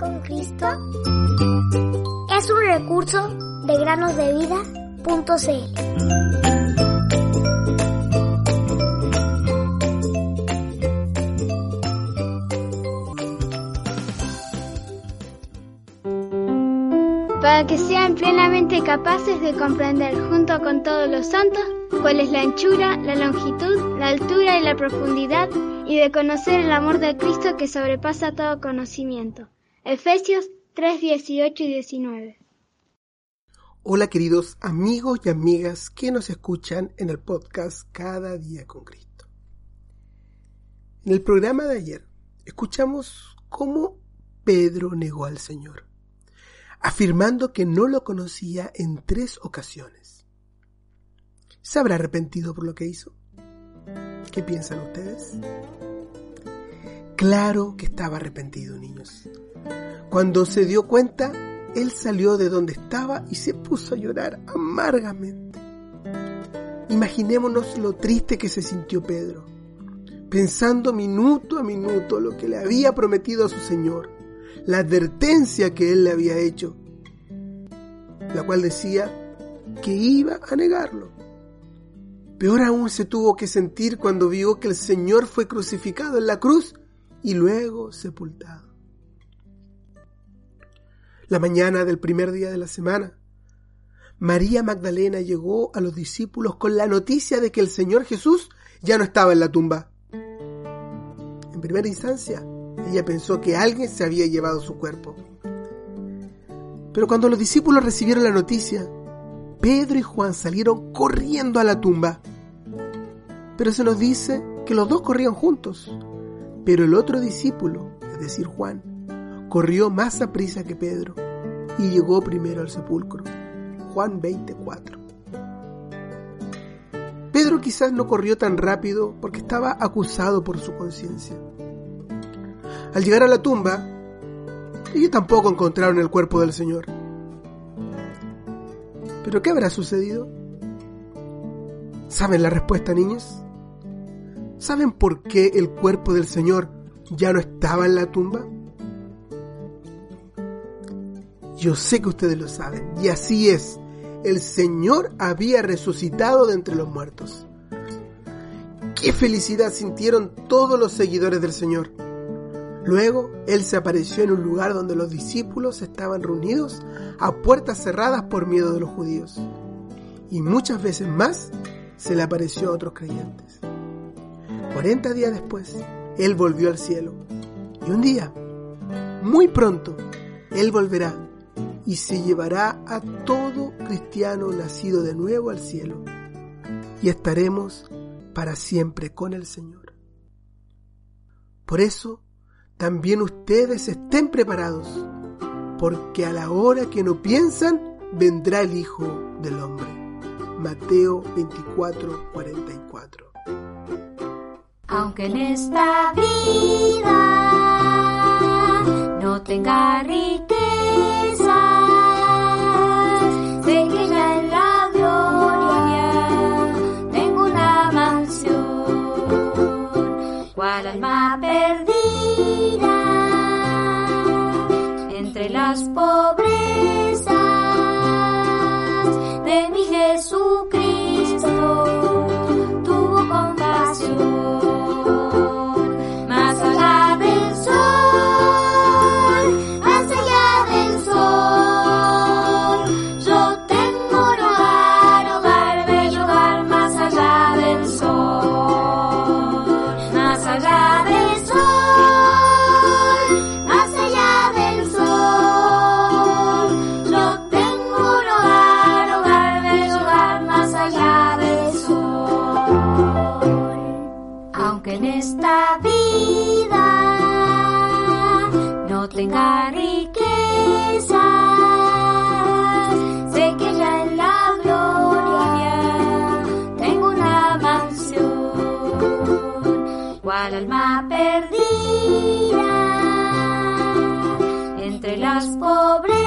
con Cristo es un recurso de granosdevida.cl. para que sean plenamente capaces de comprender junto con todos los santos cuál es la anchura, la longitud, la altura y la profundidad y de conocer el amor de Cristo que sobrepasa todo conocimiento. Efesios 3, 18 y 19. Hola queridos amigos y amigas que nos escuchan en el podcast Cada día con Cristo. En el programa de ayer escuchamos cómo Pedro negó al Señor afirmando que no lo conocía en tres ocasiones. ¿Se habrá arrepentido por lo que hizo? ¿Qué piensan ustedes? Claro que estaba arrepentido, niños. Cuando se dio cuenta, él salió de donde estaba y se puso a llorar amargamente. Imaginémonos lo triste que se sintió Pedro, pensando minuto a minuto lo que le había prometido a su Señor la advertencia que él le había hecho, la cual decía que iba a negarlo. Peor aún se tuvo que sentir cuando vio que el Señor fue crucificado en la cruz y luego sepultado. La mañana del primer día de la semana, María Magdalena llegó a los discípulos con la noticia de que el Señor Jesús ya no estaba en la tumba. En primera instancia, ella pensó que alguien se había llevado su cuerpo. Pero cuando los discípulos recibieron la noticia, Pedro y Juan salieron corriendo a la tumba. Pero se nos dice que los dos corrían juntos. Pero el otro discípulo, es decir, Juan, corrió más a prisa que Pedro y llegó primero al sepulcro. Juan 24. Pedro quizás no corrió tan rápido porque estaba acusado por su conciencia. Al llegar a la tumba, ellos tampoco encontraron el cuerpo del Señor. ¿Pero qué habrá sucedido? ¿Saben la respuesta, niños? ¿Saben por qué el cuerpo del Señor ya no estaba en la tumba? Yo sé que ustedes lo saben, y así es. El Señor había resucitado de entre los muertos. ¡Qué felicidad sintieron todos los seguidores del Señor! Luego Él se apareció en un lugar donde los discípulos estaban reunidos a puertas cerradas por miedo de los judíos. Y muchas veces más se le apareció a otros creyentes. Cuarenta días después, Él volvió al cielo. Y un día, muy pronto, Él volverá y se llevará a todo cristiano nacido de nuevo al cielo. Y estaremos para siempre con el Señor. Por eso, también ustedes estén preparados, porque a la hora que no piensan, vendrá el Hijo del Hombre. Mateo 24, 44. Aunque en esta vida no tenga riqueza, las pobrezas tenga riqueza. Sé que ya en la gloria tengo una mansión, cual alma perdida entre las pobrezas